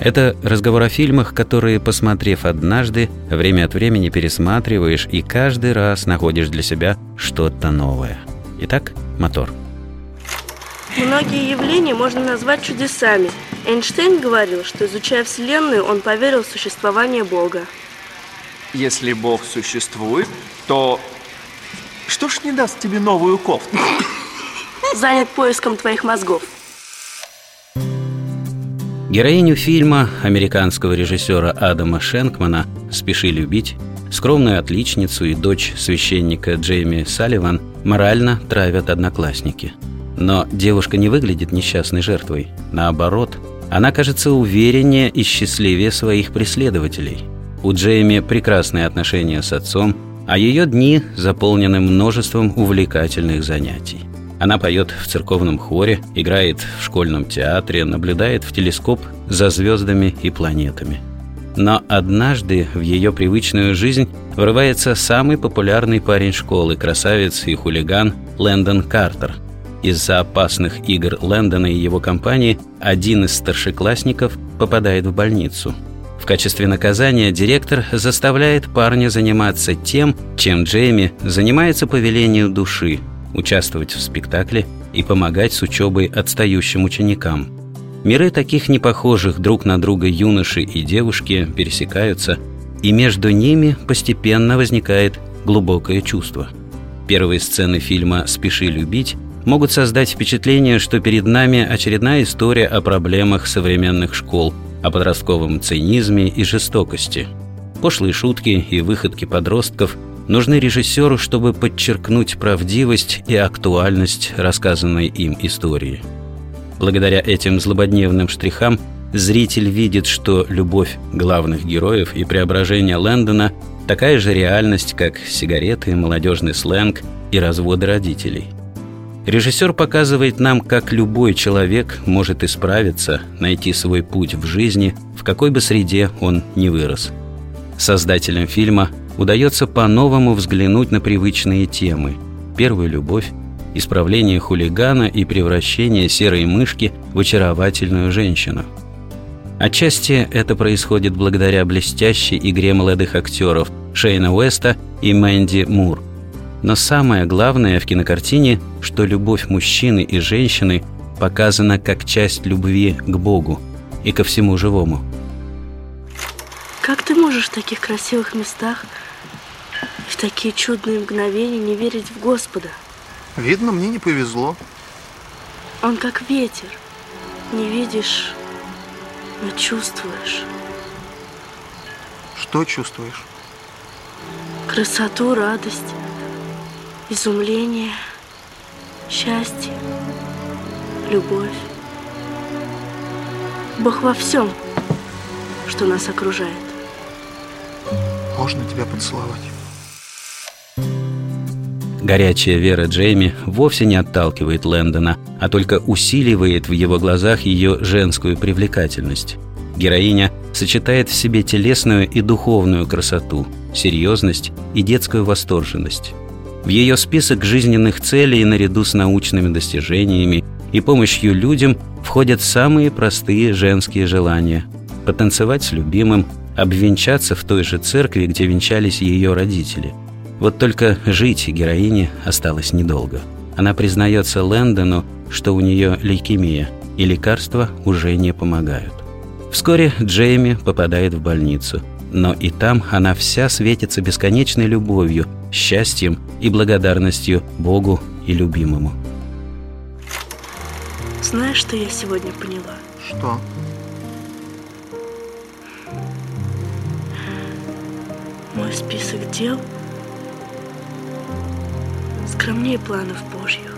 это разговор о фильмах, которые, посмотрев однажды, время от времени пересматриваешь и каждый раз находишь для себя что-то новое. Итак, мотор. Многие явления можно назвать чудесами. Эйнштейн говорил, что изучая Вселенную, он поверил в существование Бога. Если Бог существует, то что ж не даст тебе новую кофту? Занят поиском твоих мозгов. Героиню фильма американского режиссера Адама Шенкмана «Спеши любить» скромную отличницу и дочь священника Джейми Салливан морально травят одноклассники. Но девушка не выглядит несчастной жертвой. Наоборот, она кажется увереннее и счастливее своих преследователей. У Джейми прекрасные отношения с отцом, а ее дни заполнены множеством увлекательных занятий. Она поет в церковном хоре, играет в школьном театре, наблюдает в телескоп за звездами и планетами. Но однажды в ее привычную жизнь врывается самый популярный парень школы, красавец и хулиган Лэндон Картер. Из-за опасных игр Лэндона и его компании один из старшеклассников попадает в больницу. В качестве наказания директор заставляет парня заниматься тем, чем Джейми занимается по велению души – участвовать в спектакле и помогать с учебой отстающим ученикам. Миры таких непохожих друг на друга юноши и девушки пересекаются, и между ними постепенно возникает глубокое чувство. Первые сцены фильма «Спеши любить» могут создать впечатление, что перед нами очередная история о проблемах современных школ, о подростковом цинизме и жестокости. Пошлые шутки и выходки подростков нужны режиссеру, чтобы подчеркнуть правдивость и актуальность рассказанной им истории. Благодаря этим злободневным штрихам зритель видит, что любовь главных героев и преображение Лэндона такая же реальность, как сигареты, молодежный сленг и разводы родителей. Режиссер показывает нам, как любой человек может исправиться, найти свой путь в жизни, в какой бы среде он ни вырос. Создателям фильма удается по-новому взглянуть на привычные темы – первую любовь, исправление хулигана и превращение серой мышки в очаровательную женщину. Отчасти это происходит благодаря блестящей игре молодых актеров Шейна Уэста и Мэнди Мур. Но самое главное в кинокартине, что любовь мужчины и женщины показана как часть любви к Богу и ко всему живому. Как ты можешь в таких красивых местах в такие чудные мгновения не верить в Господа. Видно, мне не повезло. Он как ветер. Не видишь, но чувствуешь. Что чувствуешь? Красоту, радость, изумление, счастье, любовь. Бог во всем, что нас окружает. Можно тебя поцеловать? Горячая вера Джейми вовсе не отталкивает Лэндона, а только усиливает в его глазах ее женскую привлекательность. Героиня сочетает в себе телесную и духовную красоту, серьезность и детскую восторженность. В ее список жизненных целей наряду с научными достижениями и помощью людям входят самые простые женские желания – потанцевать с любимым, обвенчаться в той же церкви, где венчались ее родители – вот только жить героине осталось недолго. Она признается Лэндону, что у нее лейкемия, и лекарства уже не помогают. Вскоре Джейми попадает в больницу, но и там она вся светится бесконечной любовью, счастьем и благодарностью Богу и любимому. Знаешь, что я сегодня поняла? Что? Мой список дел – скромнее планов Божьих,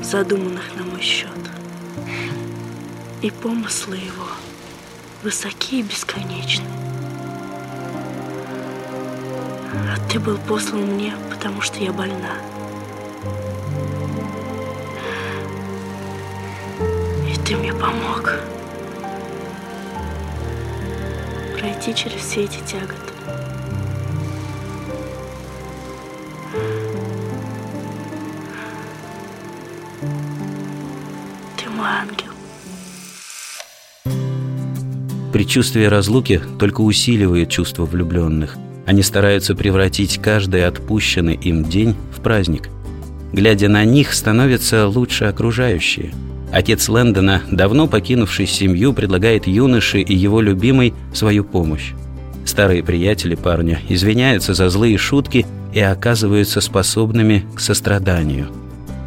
задуманных на мой счет. И помыслы его высокие и бесконечны. А ты был послан мне, потому что я больна. И ты мне помог пройти через все эти тяготы. Предчувствие разлуки только усиливает чувство влюбленных. Они стараются превратить каждый отпущенный им день в праздник. Глядя на них, становятся лучше окружающие. Отец Лэндона, давно покинувший семью, предлагает юноше и его любимой свою помощь. Старые приятели парня извиняются за злые шутки и оказываются способными к состраданию.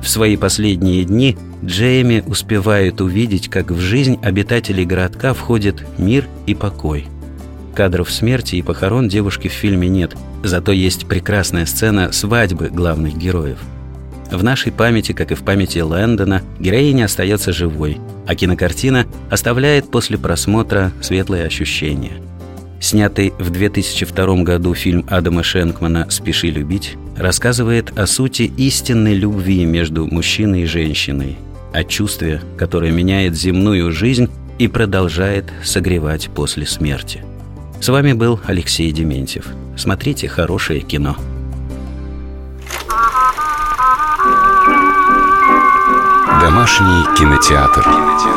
В свои последние дни Джейми успевает увидеть, как в жизнь обитателей городка входит мир и покой. Кадров смерти и похорон девушки в фильме нет, зато есть прекрасная сцена свадьбы главных героев. В нашей памяти, как и в памяти Лэндона, героиня остается живой, а кинокартина оставляет после просмотра светлые ощущения – Снятый в 2002 году фильм Адама Шенкмана «Спеши любить» рассказывает о сути истинной любви между мужчиной и женщиной, о чувстве, которое меняет земную жизнь и продолжает согревать после смерти. С вами был Алексей Дементьев. Смотрите хорошее кино. Домашний кинотеатр. кинотеатр.